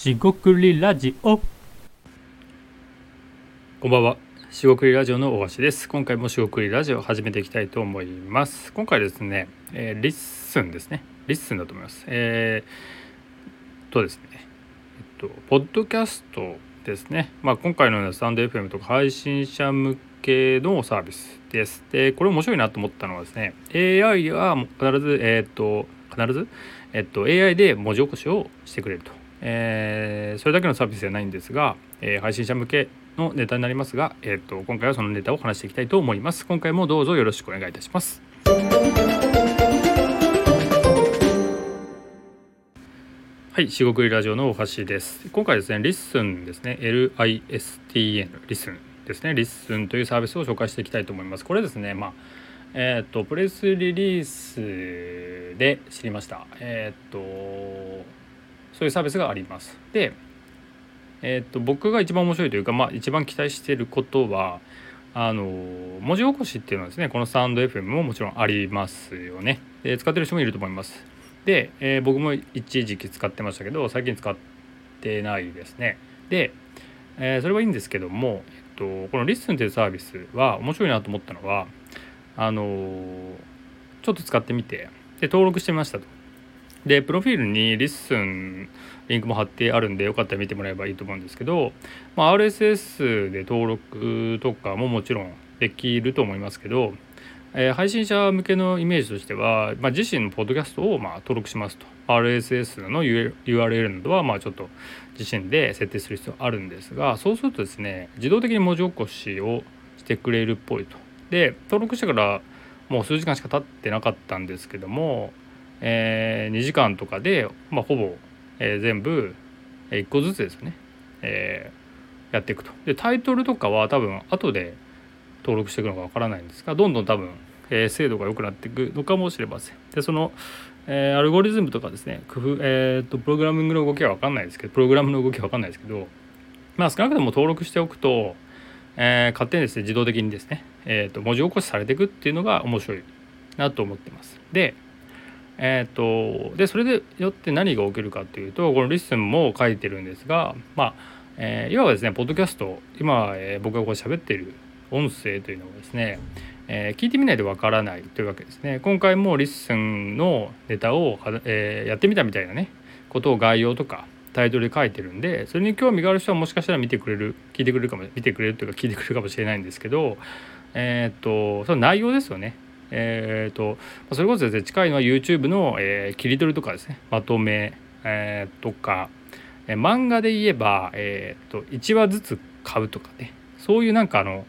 しごくりラジオ。こんばんは。しごくりラジオの大橋です。今回もしごくりラジオ始めていきたいと思います。今回ですね、えー、リッスンですね。リッスンだと思います。えー、とですね。えっとポッドキャストですね。まあ今回のようなスタンド FM とか配信者向けのサービスです。でこれ面白いなと思ったのはですね AI は必ずえー、っと必ずえっと AI で文字起こしをしてくれると。えー、それだけのサービスではないんですが、えー、配信者向けのネタになりますが、えーと、今回はそのネタを話していきたいと思います今回もどうぞよろしくお願いいたしますはい、しごくりラジオの大橋です。今回ですね、リッスンですね、 LISTEN、リッスンですね、リッスンというサービスを紹介していきたいと思います。これですね、まあ、えっ、ー、と、プレスリリースで知りました。えっ、ー、と、そういうサービスがあります。で、え、っと僕が一番面白いというか、まあ、一番期待してることはあの文字起こしっていうのはですねこのスタンド FM ももちろんありますよね。で使ってる人もいると思います。で、えー、僕も一時期使ってましたけど最近使ってないですね。で、えー、それはいいんですけども、えっと、このリッスンというサービスは面白いなと思ったのはあのちょっと使ってみてで登録してみましたと。でプロフィールにリッスンリンクも貼ってあるんでよかったら見てもらえばいいと思うんですけど、まあ、RSS で登録とかももちろんできると思いますけど、えー、配信者向けのイメージとしては、まあ、自身のポッドキャストをま登録しますと RSS の URL などはまちょっと自身で設定する必要あるんですがそうするとですね自動的に文字起こしをしてくれるっぽいと。で登録してからもう数時間しか経ってなかったんですけどもえー、2時間とかで、まあ、ほぼ、えー、全部1個ずつですね、えー、やっていくと。でタイトルとかは多分後で登録していくのかわからないんですがどんどん多分、えー、精度が良くなっていくのかもしれません。でその、えー、アルゴリズムとかですね工夫、えーと、プログラミングの動きは分かんないですけどプログラムの動きは分かんないですけどまあ少なくとも登録しておくと、えー、勝手にですね自動的にですね、えーと文字起こしされていくっていうのが面白いなと思ってます。でえーと、でそれでよって何が起きるかっていうとこのリッスンも書いてるんですがまあ、えー、いわばですねポッドキャスト今、えー、僕がこう喋ってる音声というのをですね、えー、聞いてみないとわからないというわけですね。今回もリッスンのネタを、え、やってみたみたいなねことを概要とかタイトルで書いてるんでそれに興味がある人はもしかしたら見てくれる聞いてくれるかも見てくれるというか聞いてくれるかもしれないんですけどえっ、とその内容ですよね。えーと、それこそですね近いのは YouTube の、えー、切り取りとかですねまとめ、えー、とか、えー、漫画で言えば、えーと、1話ずつ買うとかねそういうなんかあの、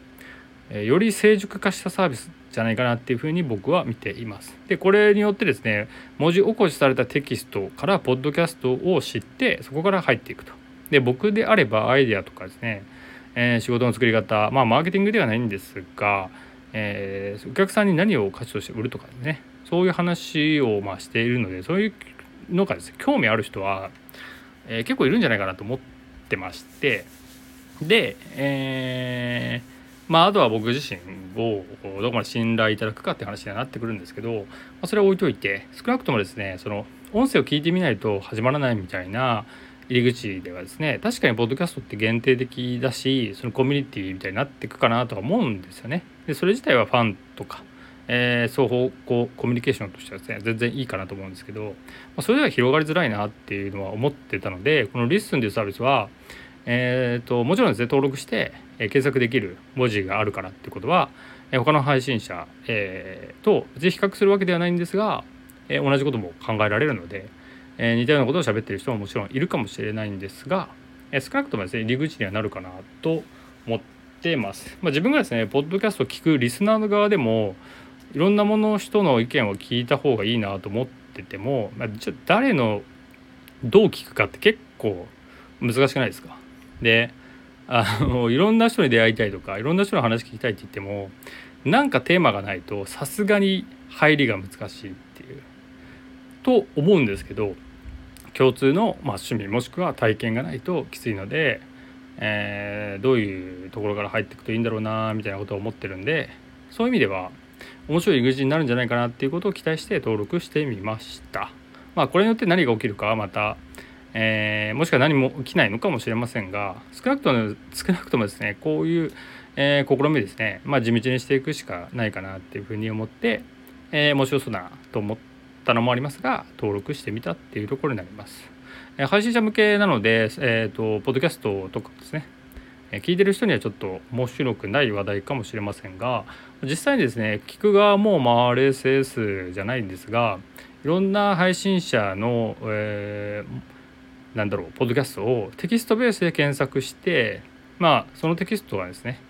えー、より成熟化したサービスじゃないかなっていうふうに僕は見ています。でこれによってですね文字起こしされたテキストからポッドキャストを知ってそこから入っていくと。で僕であればアイデアとかですね、えー、仕事の作り方まあマーケティングではないんですがえー、お客さんに何を価値として売るとかね。そういう話をまあしているのでそういうのがですね興味ある人は、えー、結構いるんじゃないかなと思ってまして。で、えー、まああとは僕自身をどこまで信頼いただくかって話にはなってくるんですけど、まあ、それは置いといて少なくともですねその音声を聞いてみないと始まらないみたいな入り口ではですね確かにポッドキャストって限定的だしそのコミュニティみたいになっていくかなとは思うんですよね。でそれ自体はファンとか、えー、双方向コミュニケーションとしてはですね全然いいかなと思うんですけど、まあ、それでは広がりづらいなっていうのは思ってたのでこのリッスンというサービスはえーと、もちろんですね登録して、えー、検索できる文字があるからってことは、えー、他の配信者、えー、と別に比較するわけではないんですが、えー、同じことも考えられるので、えー、似たようなことを喋ってる人ももちろんいるかもしれないんですが、えー、少なくともですね入り口にはなるかなと思ってます。まあ、自分がですねポッドキャストを聞くリスナーの側でもいろんなもの人の意見を聞いた方がいいなと思ってても、まあ、じゃ誰のどう聞くかって結構難しくないですか？であのいろんな人に出会いたいとかいろんな人の話聞きたいって言ってもなんかテーマがないとさすがに入りが難しいっていうと思うんですけど共通の、まあ、趣味もしくは体験がないときついので、えー、どういうところから入っていくといいんだろうなみたいなことを思ってるんでそういう意味では面白い入り口になるんじゃないかなっていうことを期待して登録してみました。まあこれによって何が起きるかはまた、えー、もしくは何も起きないのかもしれませんが少なくとも少なくともですねこういう、えー、試みですね、まあ、地道にしていくしかないかなっていうふうに思って、えー、面白そうなと思ってたのもありますが登録してみたっていうところになります。え、配信者向けなので、えーと、ポッドキャストとかですね聞いてる人にはちょっと面白くない話題かもしれませんが実際にですね聞く側もまあ RSS じゃないんですがいろんな配信者の、えー、なんだろうポッドキャストをテキストベースで検索してまあそのテキストはですね、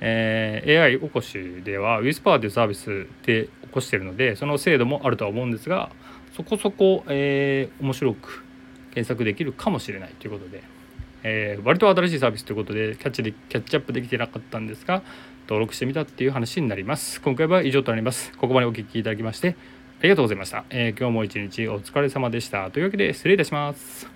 えー、AI 起こしでは Whisper というサービスで起こしてるのでその精度もあるとは思うんですがそこそこ、えー、面白く検索できるかもしれないということでえー、割と新しいサービスということでキャッチでキャッチアップできてなかったんですが登録してみたっていう話になります。今回は以上となります。ここまでお聴きいただきましてありがとうございました、えー、今日も一日お疲れ様でした。というわけで失礼いたします。